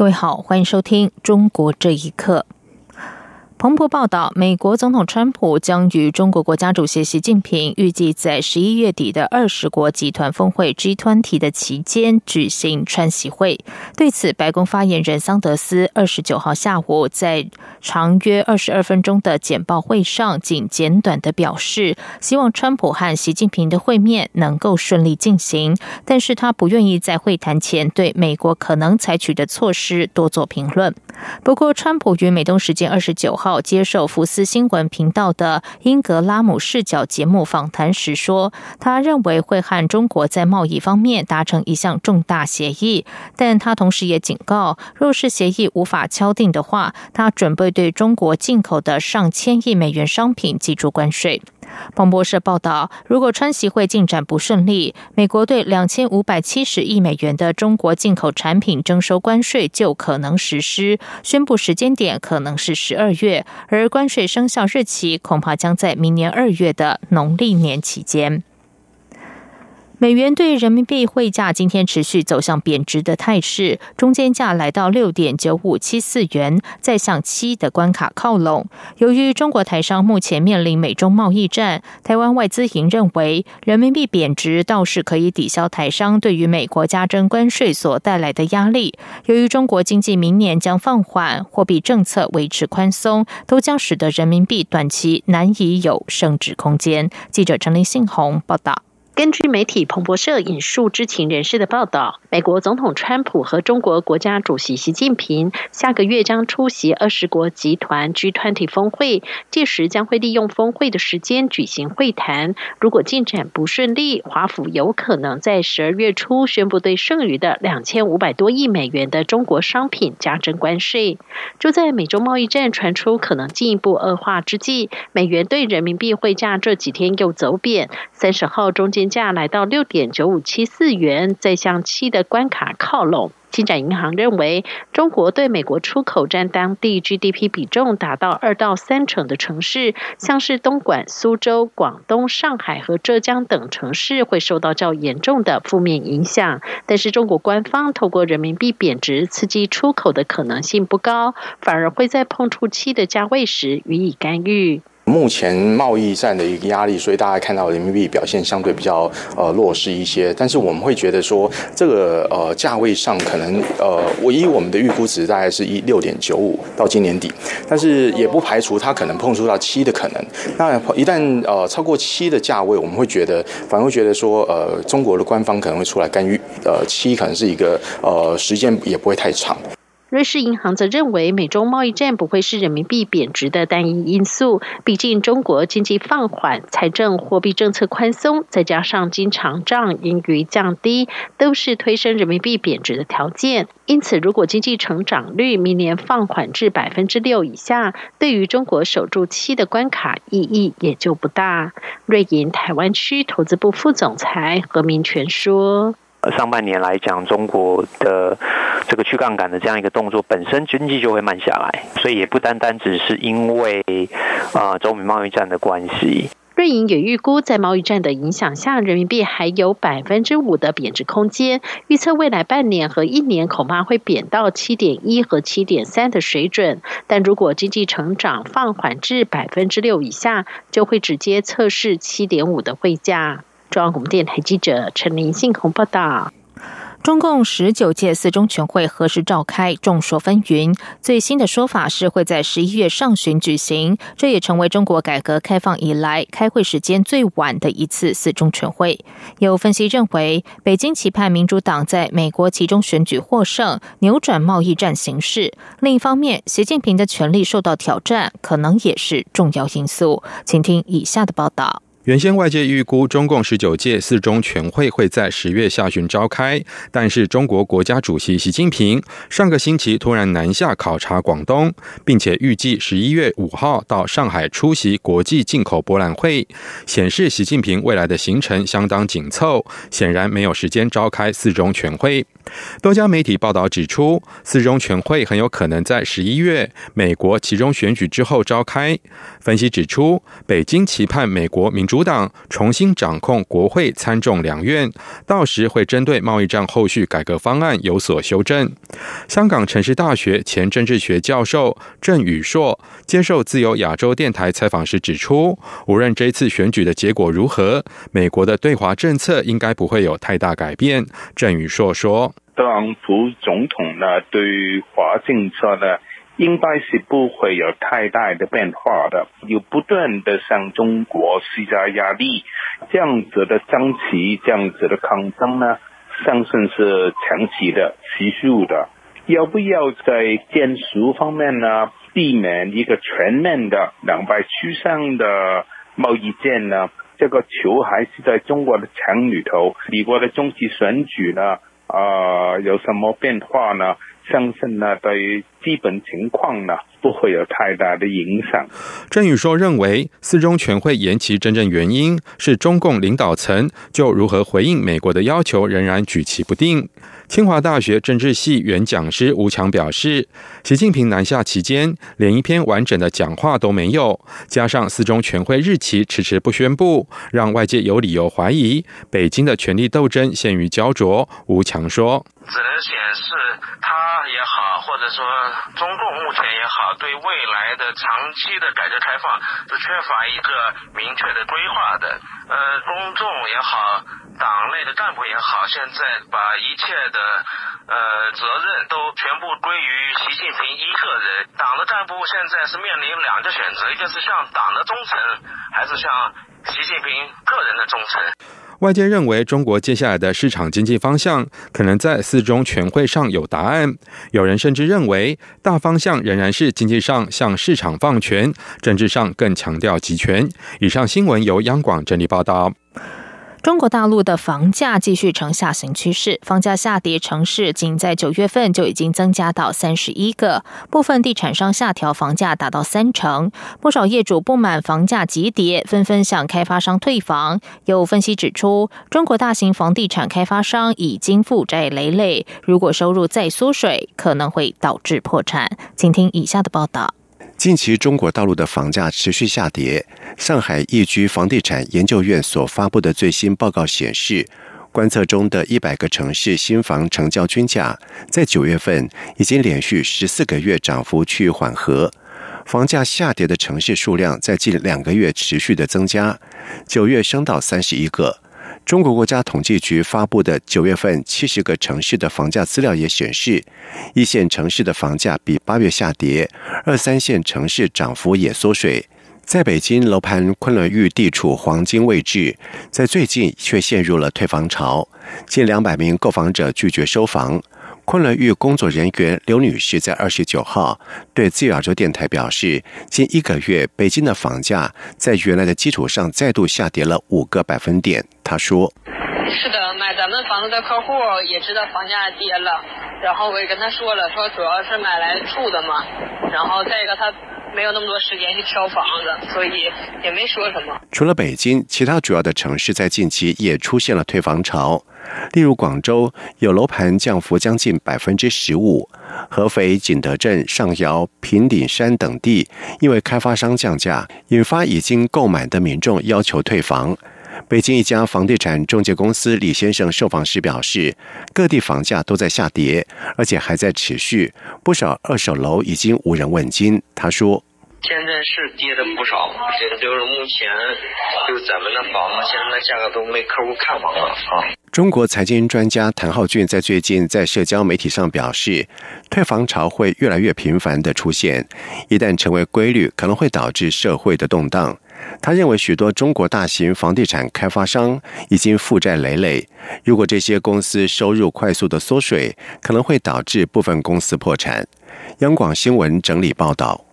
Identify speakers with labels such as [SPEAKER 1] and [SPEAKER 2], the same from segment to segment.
[SPEAKER 1] 各位好，欢迎收听《中国这一刻》。彭博报道，美国总统川普将与中国国家主席习近平预计在十一月底的二十国集团峰会 （G20） 的期间举行川习会。对此，白宫发言人桑德斯二十九号下午在长约二十二分钟的简报会上，仅简短的表示，希望川普和习近平的会面能够顺利进行，但是他不愿意在会谈前对美国可能采取的措施多做评论。不过，川普于美东时间二十九号。接受福斯新闻频道的英格拉姆视角节目访谈时说，他认为会和中国在贸易方面达成一项重大协议，但他同时也警告，若是协议无法敲定的话，他准备对中国进口的上千亿美元商品寄出关税。彭博社报道，如果川习会进展不顺利，美国对两千五百七十亿美元的中国进口产品征收关税就可能实施。宣布时间点可能是十二月，而关税生效日期恐怕将在明年二月的农历年期间。美元对人民币汇价今天持续走向贬值的态势，中间价来到六点九五七四元，再向七的关卡靠拢。由于中国台商目前面临美中贸易战，台湾外资营认为人民币贬值倒是可以抵消台商对于美国加征关税所带来的压力。由于中国经济明年将放缓，货币政策维持宽松，都将使得人民币短期难以有升值空间。记者陈林信宏报道。
[SPEAKER 2] 根据媒体彭博社引述知情人士的报道，美国总统川普和中国国家主席习近平下个月将出席二十国集团 G20 峰会，届时将会利用峰会的时间举行会谈。如果进展不顺利，华府有可能在十二月初宣布对剩余的两千五百多亿美元的中国商品加征关税。就在美中贸易战传出可能进一步恶化之际，美元对人民币汇价这几天又走贬。三十号中间。价来到六点九五七四元，再向七的关卡靠拢。金展银行认为，中国对美国出口占当地 GDP 比重达到二到三成的城市，像是东莞、苏州、广东、上海和浙江等城市会受到较严重的负面影响。但是，中国官方透过人民币贬值刺激出口的可能性不高，反而会在碰触七的价位时予以干预。
[SPEAKER 3] 目前贸易战的一个压力，所以大家看到人民币表现相对比较呃弱势一些。但是我们会觉得说，这个呃价位上可能呃，我以我们的预估值大概是一六点九五到今年底，但是也不排除它可能碰触到七的可能。那一旦呃超过七的价位，我们会觉得反而会觉得说，呃中国的官方可能会出来干预，呃七可能是一个呃时间也不会太长。
[SPEAKER 2] 瑞士银行则认为，美中贸易战不会是人民币贬值的单一因素。毕竟，中国经济放缓、财政货币政策宽松，再加上经常账盈余降低，都是推升人民币贬值的条件。因此，如果经济成长率明年放缓至百分之六以下，对于中国守住七的关卡意义也就不大。瑞银台湾区投资部副总裁何明全说。
[SPEAKER 4] 上半年来讲，中国的这个去杠杆的这样一个动作，本身经济就会慢下来，所以也不单单只是因为啊中美贸易战的关系。
[SPEAKER 2] 瑞银也预估，在贸易战的影响下，人民币还有百分之五的贬值空间。预测未来半年和一年恐怕会贬到七点一和七点三的水准。但如果经济成长放缓至百分之六以下，就会直接测试七点五的汇价。中央广播电台记者陈林信鸿报道：
[SPEAKER 1] 中共十九届四中全会何时召开？众说纷纭。最新的说法是会在十一月上旬举行，这也成为中国改革开放以来开会时间最晚的一次四中全会。有分析认为，北京期盼民主党在美国其中选举获胜，扭转贸易战形势。另一方面，习近平的权力受到挑战，可能也是重要因素。请听以下的报道。
[SPEAKER 5] 原先外界预估中共十九届四中全会会在十月下旬召开，但是中国国家主席习近平上个星期突然南下考察广东，并且预计十一月五号到上海出席国际进口博览会，显示习近平未来的行程相当紧凑，显然没有时间召开四中全会。多家媒体报道指出，四中全会很有可能在十一月美国其中选举之后召开。分析指出，北京期盼美国民主党重新掌控国会参众两院，到时会针对贸易战后续改革方案有所修正。香港城市大学前政治学教授郑宇硕接受自由亚洲电台采访时指出，无论这次选举的结果如何，美国的对华政策应该不会有太大改变。郑宇硕说。
[SPEAKER 6] 特朗普总统呢，对华政策呢，应该是不会有太大的变化的，有不断的向中国施加压力，这样子的争取，这样子的抗争呢，相信是长期的、持续的。要不要在建设方面呢，避免一个全面的两败俱伤的贸易战呢？这个球还是在中国的场里头，美国的中期选举呢？啊，有什么变化呢？相信呢，对于基本情况呢，不会有太大的影响。
[SPEAKER 5] 郑宇说，认为四中全会延期真正原因是中共领导层就如何回应美国的要求仍然举棋不定。清华大学政治系原讲师吴强表示，习近平南下期间连一篇完整的讲话都没有，加上四中全会日期迟迟不宣布，让外界有理由怀疑北京的权力斗争陷于焦灼。吴强说。
[SPEAKER 7] 只能显示说中共目前也好，对未来的长期的改革开放是缺乏一个明确的规划的。呃，公众也好，党内的干部也好，现在把一切的呃责任都全部归于习近平一个人。党的干部现在是面临两个选择，一个是向党的忠诚，还是向习近平个人的忠诚。
[SPEAKER 5] 外界认为，中国接下来的市场经济方向可能在四中全会上有答案。有人甚至认为，大方向仍然是经济上向市场放权，政治上更强调集权。以上新闻由央广整理报道。
[SPEAKER 1] 中国大陆的房价继续呈下行趋势，房价下跌城市仅在九月份就已经增加到三十一个，部分地产商下调房价达到三成，不少业主不满房价急跌，纷纷向开发商退房。有分析指出，中国大型房地产开发商已经负债累累，如果收入再缩水，可能会导致破产。请听以下的报道。
[SPEAKER 8] 近期中国大陆的房价持续下跌。上海易居房地产研究院所发布的最新报告显示，观测中的一百个城市新房成交均价，在九月份已经连续十四个月涨幅趋于缓和。房价下跌的城市数量在近两个月持续的增加，九月升到三十一个。中国国家统计局发布的九月份七十个城市的房价资料也显示，一线城市的房价比八月下跌，二三线城市涨幅也缩水。在北京，楼盘昆仑玉地处黄金位置，在最近却陷入了退房潮，近两百名购房者拒绝收房。昆仑玉工作人员刘女士在二十九号对自由亚洲电台表示，近一个月北京的房价在原来的基础上再度下跌了五个百分点。她说：“
[SPEAKER 9] 是的，买咱们房子的客户也知道房价跌了，然后我也跟他说了，说主要是买来住的嘛，然后再一个他。”没有那么多时间去挑房子，所以也没说什么。
[SPEAKER 8] 除了北京，其他主要的城市在近期也出现了退房潮。例如广州有楼盘降幅将近百分之十五，合肥景德镇、上饶、平顶山等地因为开发商降价，引发已经购买的民众要求退房。北京一家房地产中介公司李先生受访时表示，各地房价都在下跌，而且还在持续，不少二手楼已经无人问津。他说：“
[SPEAKER 7] 现在是跌的不少，这就是目前就咱们的房子现在价格都没客户看房了啊。”
[SPEAKER 8] 中国财经专家谭浩俊在最近在社交媒体上表示，退房潮会越来越频繁的出现，一旦成为规律，可能会导致社会的动荡。他认为，许多中国大型房地产开发商已经负债累累。如果这些公司收入快速的缩水，可能会导致部分公司破产。央广新闻整理报道。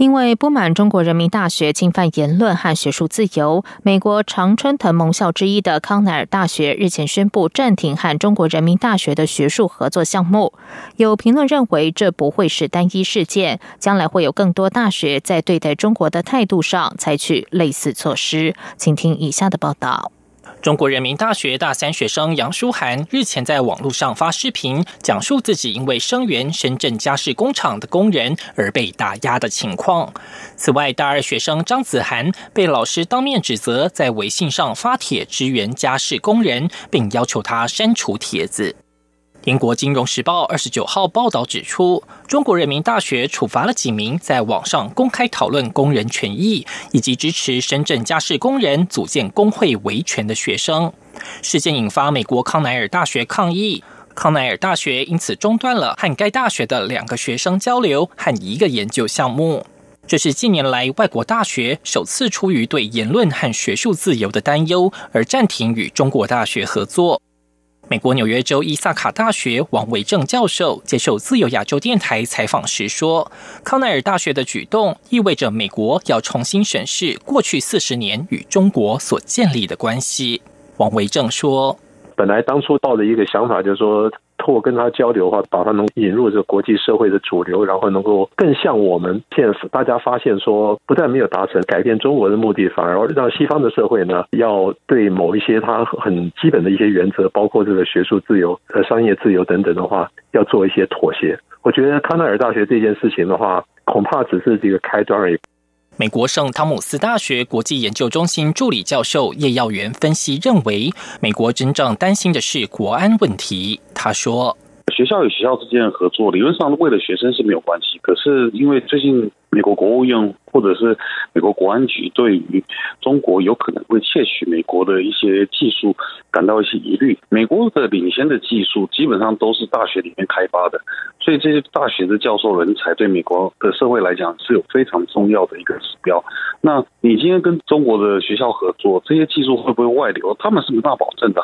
[SPEAKER 1] 因为不满中国人民大学侵犯言论和学术自由，美国常春藤盟校之一的康奈尔大学日前宣布暂停和中国人民大学的学术合作项目。有评论认为，这不会是单一事件，将来会有更多大学在对待中国的态度上采取类似措施。请听以下的报道。
[SPEAKER 10] 中国人民大学大三学生杨舒涵日前在网络上发视频，讲述自己因为声援深圳家事工厂的工人而被打压的情况。此外，大二学生张子涵被老师当面指责在微信上发帖支援家事工人，并要求他删除帖子。英国金融时报二十九号报道指出，中国人民大学处罚了几名在网上公开讨论工人权益以及支持深圳家事工人组建工会维权的学生。事件引发美国康奈尔大学抗议，康奈尔大学因此中断了和该大学的两个学生交流和一个研究项目。这是近年来外国大学首次出于对言论和学术自由的担忧而暂停与中国大学合作。美国纽约州伊萨卡大学王维正教授接受自由亚洲电台采访时说：“康奈尔大学的举动意味着美国要重新审视过去四十年与中国所建立的关系。”王维正说：“
[SPEAKER 11] 本来当初抱的一个想法就是说。”透过跟他交流的话，把他能引入这个国际社会的主流，然后能够更像我们现在大家发现说，不但没有达成改变中国的目的，反而让西方的社会呢，要对某一些他很基本的一些原则，包括这个学术自由、呃商业自由等等的话，要做一些妥协。我觉得康奈尔大学这件事情的话，恐怕只是这个开端而已。
[SPEAKER 10] 美国圣汤姆斯大学国际研究中心助理教授叶耀元分析认为，美国真正担心的是国安问题。他说。
[SPEAKER 12] 学校与学校之间的合作，理论上为了学生是没有关系。可是因为最近美国国务院或者是美国国安局对于中国有可能会窃取美国的一些技术感到一些疑虑。美国的领先的技术基本上都是大学里面开发的，所以这些大学的教授人才对美国的社会来讲是有非常重要的一个指标。那你今天跟中国的学校合作，这些技术会不会外流？他们是没办法保证的。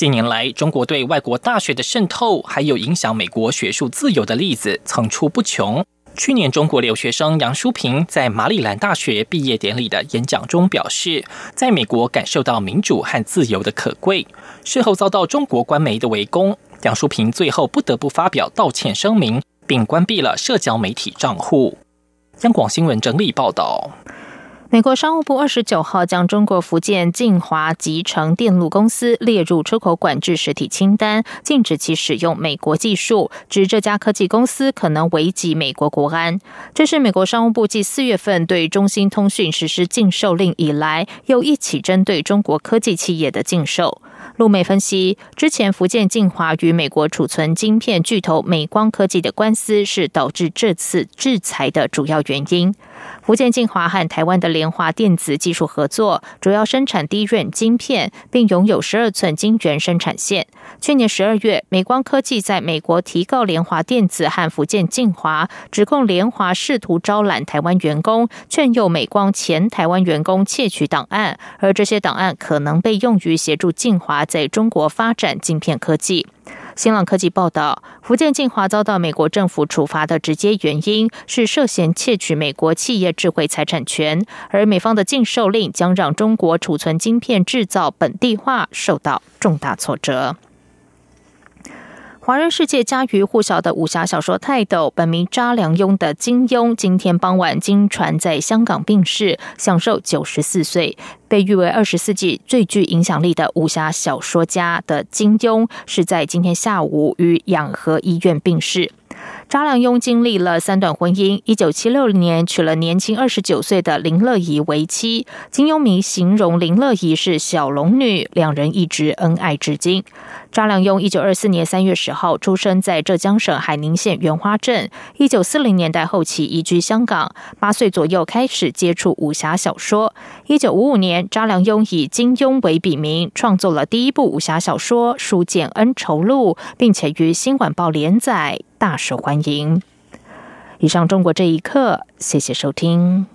[SPEAKER 10] 近年来，中国对外国大学的渗透，还有影响美国学术自由的例子层出不穷。去年，中国留学生杨淑平在马里兰大学毕业典礼的演讲中表示，在美国感受到民主和自由的可贵。事后遭到中国官媒的围攻，杨淑平最后不得不发表道歉声明，并关闭了社交媒体账户。央广新闻整理报道。
[SPEAKER 1] 美国商务部二十九号将中国福建晋华集成电路公司列入出口管制实体清单，禁止其使用美国技术，指这家科技公司可能危及美国国安。这是美国商务部继四月份对中兴通讯实施禁售令以来，又一起针对中国科技企业的禁售。陆美分析，之前福建晋华与美国储存晶片巨头美光科技的官司，是导致这次制裁的主要原因。福建晋华和台湾的联华电子技术合作，主要生产低润晶片，并拥有十二寸晶圆生产线。去年十二月，美光科技在美国提告联华电子和福建晋华，指控联华试图招揽台湾员工，劝诱美光前台湾员工窃取档案，而这些档案可能被用于协助晋华在中国发展晶片科技。新浪科技报道，福建晋华遭到美国政府处罚的直接原因是涉嫌窃取美国企业智慧财产权，而美方的禁售令将让中国储存晶片制造本地化受到重大挫折。华人世界家喻户晓的武侠小说泰斗，本名查良镛的金庸，今天傍晚经传在香港病逝，享受九十四岁。被誉为二十世纪最具影响力的武侠小说家的金庸，是在今天下午于养和医院病逝。查良镛经历了三段婚姻，一九七六年娶了年轻二十九岁的林乐怡为妻。金庸迷形容林乐怡是小龙女，两人一直恩爱至今。查良镛一九二四年三月十号出生在浙江省海宁县袁花镇，一九四零年代后期移居香港，八岁左右开始接触武侠小说。一九五五年，查良镛以金庸为笔名，创作了第一部武侠小说《书剑恩仇录》，并且于《新晚报》连载。大受欢迎。以上，中国这一刻，谢谢收听。